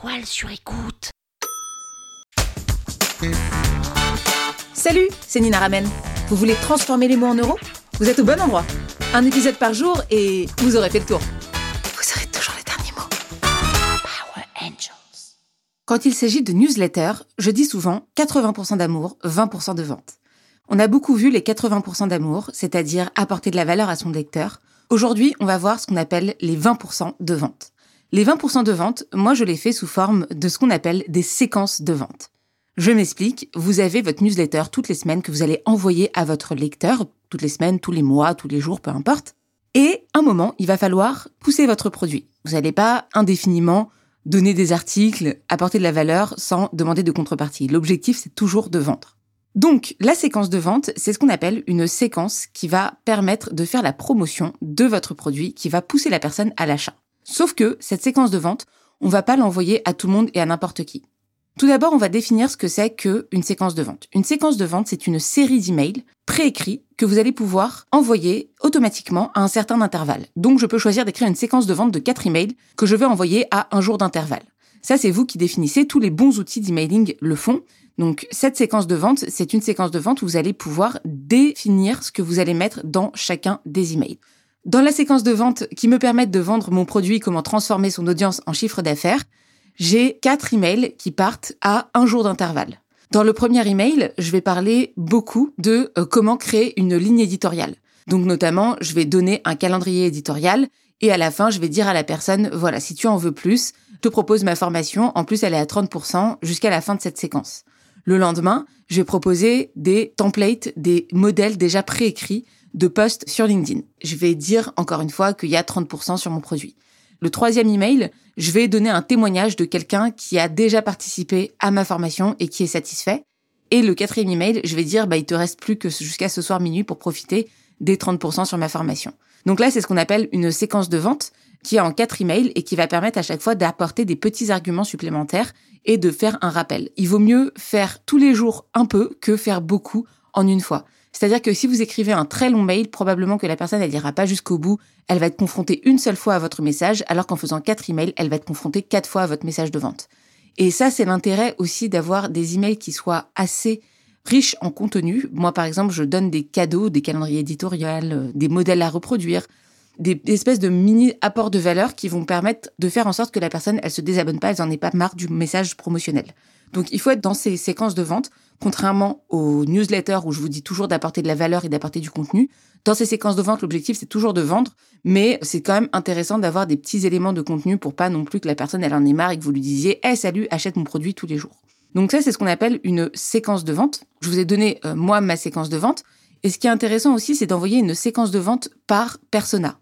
étoiles sur écoute. Salut, c'est Nina Ramen. Vous voulez transformer les mots en euros? Vous êtes au bon endroit. Un épisode par jour et vous aurez fait le tour. Vous aurez toujours les derniers mots. Power Angels. Quand il s'agit de newsletter, je dis souvent 80% d'amour, 20% de vente. On a beaucoup vu les 80% d'amour, c'est-à-dire apporter de la valeur à son lecteur. Aujourd'hui, on va voir ce qu'on appelle les 20% de vente. Les 20% de vente, moi je les fais sous forme de ce qu'on appelle des séquences de vente. Je m'explique, vous avez votre newsletter toutes les semaines que vous allez envoyer à votre lecteur, toutes les semaines, tous les mois, tous les jours, peu importe. Et un moment, il va falloir pousser votre produit. Vous n'allez pas indéfiniment donner des articles, apporter de la valeur sans demander de contrepartie. L'objectif, c'est toujours de vendre. Donc, la séquence de vente, c'est ce qu'on appelle une séquence qui va permettre de faire la promotion de votre produit, qui va pousser la personne à l'achat. Sauf que cette séquence de vente, on va pas l'envoyer à tout le monde et à n'importe qui. Tout d'abord, on va définir ce que c'est qu'une séquence de vente. Une séquence de vente, c'est une série d'emails préécrits que vous allez pouvoir envoyer automatiquement à un certain intervalle. Donc, je peux choisir d'écrire une séquence de vente de 4 emails que je vais envoyer à un jour d'intervalle. Ça, c'est vous qui définissez. Tous les bons outils d'emailing le font. Donc, cette séquence de vente, c'est une séquence de vente où vous allez pouvoir définir ce que vous allez mettre dans chacun des emails. Dans la séquence de vente qui me permettent de vendre mon produit, comment transformer son audience en chiffre d'affaires, j'ai quatre emails qui partent à un jour d'intervalle. Dans le premier email, je vais parler beaucoup de euh, comment créer une ligne éditoriale. Donc notamment, je vais donner un calendrier éditorial et à la fin, je vais dire à la personne, voilà, si tu en veux plus, je te propose ma formation. En plus, elle est à 30% jusqu'à la fin de cette séquence. Le lendemain, je vais proposer des templates, des modèles déjà préécrits de posts sur LinkedIn. Je vais dire encore une fois qu'il y a 30% sur mon produit. Le troisième email, je vais donner un témoignage de quelqu'un qui a déjà participé à ma formation et qui est satisfait. Et le quatrième email, je vais dire, bah, il te reste plus que jusqu'à ce soir minuit pour profiter des 30% sur ma formation. Donc là, c'est ce qu'on appelle une séquence de vente qui est en quatre emails et qui va permettre à chaque fois d'apporter des petits arguments supplémentaires et de faire un rappel. Il vaut mieux faire tous les jours un peu que faire beaucoup en une fois. C'est-à-dire que si vous écrivez un très long mail, probablement que la personne, elle ira pas jusqu'au bout. Elle va être confrontée une seule fois à votre message, alors qu'en faisant quatre emails, elle va être confrontée quatre fois à votre message de vente. Et ça, c'est l'intérêt aussi d'avoir des emails qui soient assez riches en contenu. Moi, par exemple, je donne des cadeaux, des calendriers éditoriaux, euh, des modèles à reproduire, des espèces de mini apports de valeur qui vont permettre de faire en sorte que la personne, elle se désabonne pas, elle n'en ait pas marre du message promotionnel. Donc, il faut être dans ces séquences de vente Contrairement aux newsletters où je vous dis toujours d'apporter de la valeur et d'apporter du contenu, dans ces séquences de vente, l'objectif c'est toujours de vendre, mais c'est quand même intéressant d'avoir des petits éléments de contenu pour pas non plus que la personne elle en ait marre et que vous lui disiez "Eh salut, achète mon produit tous les jours." Donc ça c'est ce qu'on appelle une séquence de vente. Je vous ai donné euh, moi ma séquence de vente et ce qui est intéressant aussi c'est d'envoyer une séquence de vente par persona.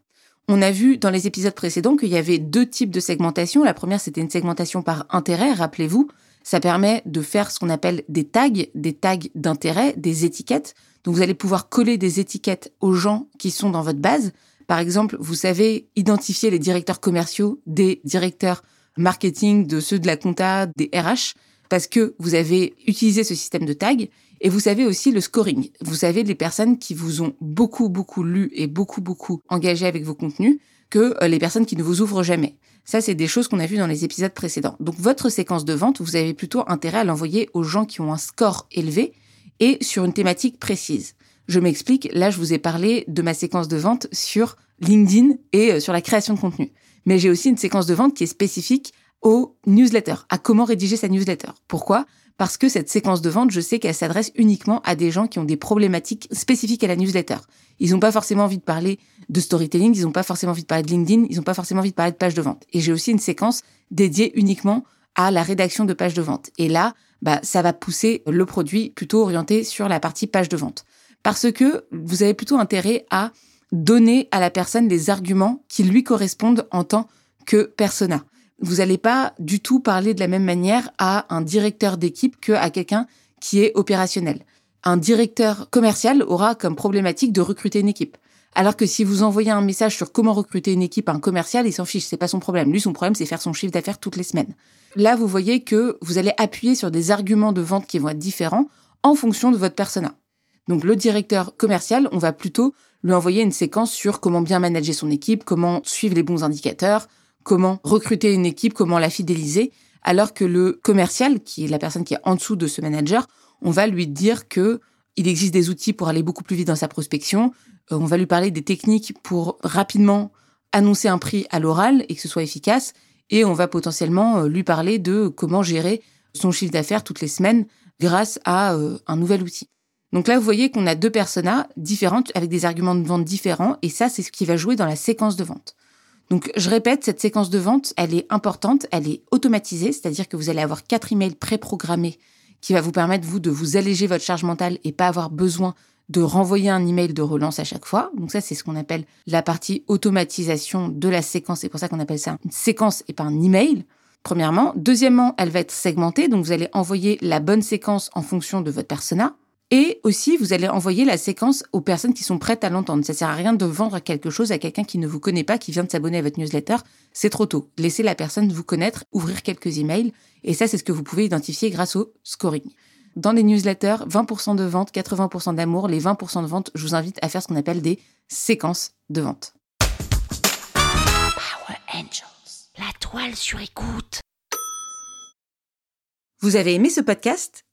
On a vu dans les épisodes précédents qu'il y avait deux types de segmentation. La première, c'était une segmentation par intérêt, rappelez-vous. Ça permet de faire ce qu'on appelle des tags, des tags d'intérêt, des étiquettes. Donc vous allez pouvoir coller des étiquettes aux gens qui sont dans votre base. Par exemple, vous savez identifier les directeurs commerciaux des directeurs marketing, de ceux de la compta, des RH, parce que vous avez utilisé ce système de tags. Et vous savez aussi le scoring. Vous savez les personnes qui vous ont beaucoup, beaucoup lu et beaucoup, beaucoup engagé avec vos contenus que euh, les personnes qui ne vous ouvrent jamais. Ça, c'est des choses qu'on a vues dans les épisodes précédents. Donc, votre séquence de vente, vous avez plutôt intérêt à l'envoyer aux gens qui ont un score élevé et sur une thématique précise. Je m'explique, là, je vous ai parlé de ma séquence de vente sur LinkedIn et euh, sur la création de contenu. Mais j'ai aussi une séquence de vente qui est spécifique aux newsletters, à comment rédiger sa newsletter. Pourquoi? Parce que cette séquence de vente, je sais qu'elle s'adresse uniquement à des gens qui ont des problématiques spécifiques à la newsletter. Ils n'ont pas forcément envie de parler de storytelling, ils n'ont pas forcément envie de parler de LinkedIn, ils n'ont pas forcément envie de parler de page de vente. Et j'ai aussi une séquence dédiée uniquement à la rédaction de pages de vente. Et là, bah, ça va pousser le produit plutôt orienté sur la partie page de vente. Parce que vous avez plutôt intérêt à donner à la personne les arguments qui lui correspondent en tant que persona. Vous n'allez pas du tout parler de la même manière à un directeur d'équipe qu'à quelqu'un qui est opérationnel. Un directeur commercial aura comme problématique de recruter une équipe. Alors que si vous envoyez un message sur comment recruter une équipe à un commercial, il s'en fiche, c'est pas son problème. Lui, son problème, c'est faire son chiffre d'affaires toutes les semaines. Là, vous voyez que vous allez appuyer sur des arguments de vente qui vont être différents en fonction de votre persona. Donc, le directeur commercial, on va plutôt lui envoyer une séquence sur comment bien manager son équipe, comment suivre les bons indicateurs, comment recruter une équipe, comment la fidéliser. alors que le commercial, qui est la personne qui est en dessous de ce manager, on va lui dire que il existe des outils pour aller beaucoup plus vite dans sa prospection. Euh, on va lui parler des techniques pour rapidement annoncer un prix à l'oral et que ce soit efficace. Et on va potentiellement euh, lui parler de comment gérer son chiffre d'affaires toutes les semaines grâce à euh, un nouvel outil. Donc là, vous voyez qu'on a deux personas différentes avec des arguments de vente différents et ça, c'est ce qui va jouer dans la séquence de vente. Donc, je répète, cette séquence de vente, elle est importante, elle est automatisée, c'est-à-dire que vous allez avoir quatre emails préprogrammés qui va vous permettre, vous, de vous alléger votre charge mentale et pas avoir besoin de renvoyer un email de relance à chaque fois. Donc ça, c'est ce qu'on appelle la partie automatisation de la séquence. C'est pour ça qu'on appelle ça une séquence et pas un email. Premièrement. Deuxièmement, elle va être segmentée. Donc vous allez envoyer la bonne séquence en fonction de votre persona. Et aussi, vous allez envoyer la séquence aux personnes qui sont prêtes à l'entendre. Ça sert à rien de vendre quelque chose à quelqu'un qui ne vous connaît pas, qui vient de s'abonner à votre newsletter. C'est trop tôt. Laissez la personne vous connaître, ouvrir quelques emails. Et ça, c'est ce que vous pouvez identifier grâce au scoring. Dans les newsletters, 20% de vente, 80% d'amour. Les 20% de vente, je vous invite à faire ce qu'on appelle des séquences de vente. Power Angels. La toile sur écoute. Vous avez aimé ce podcast?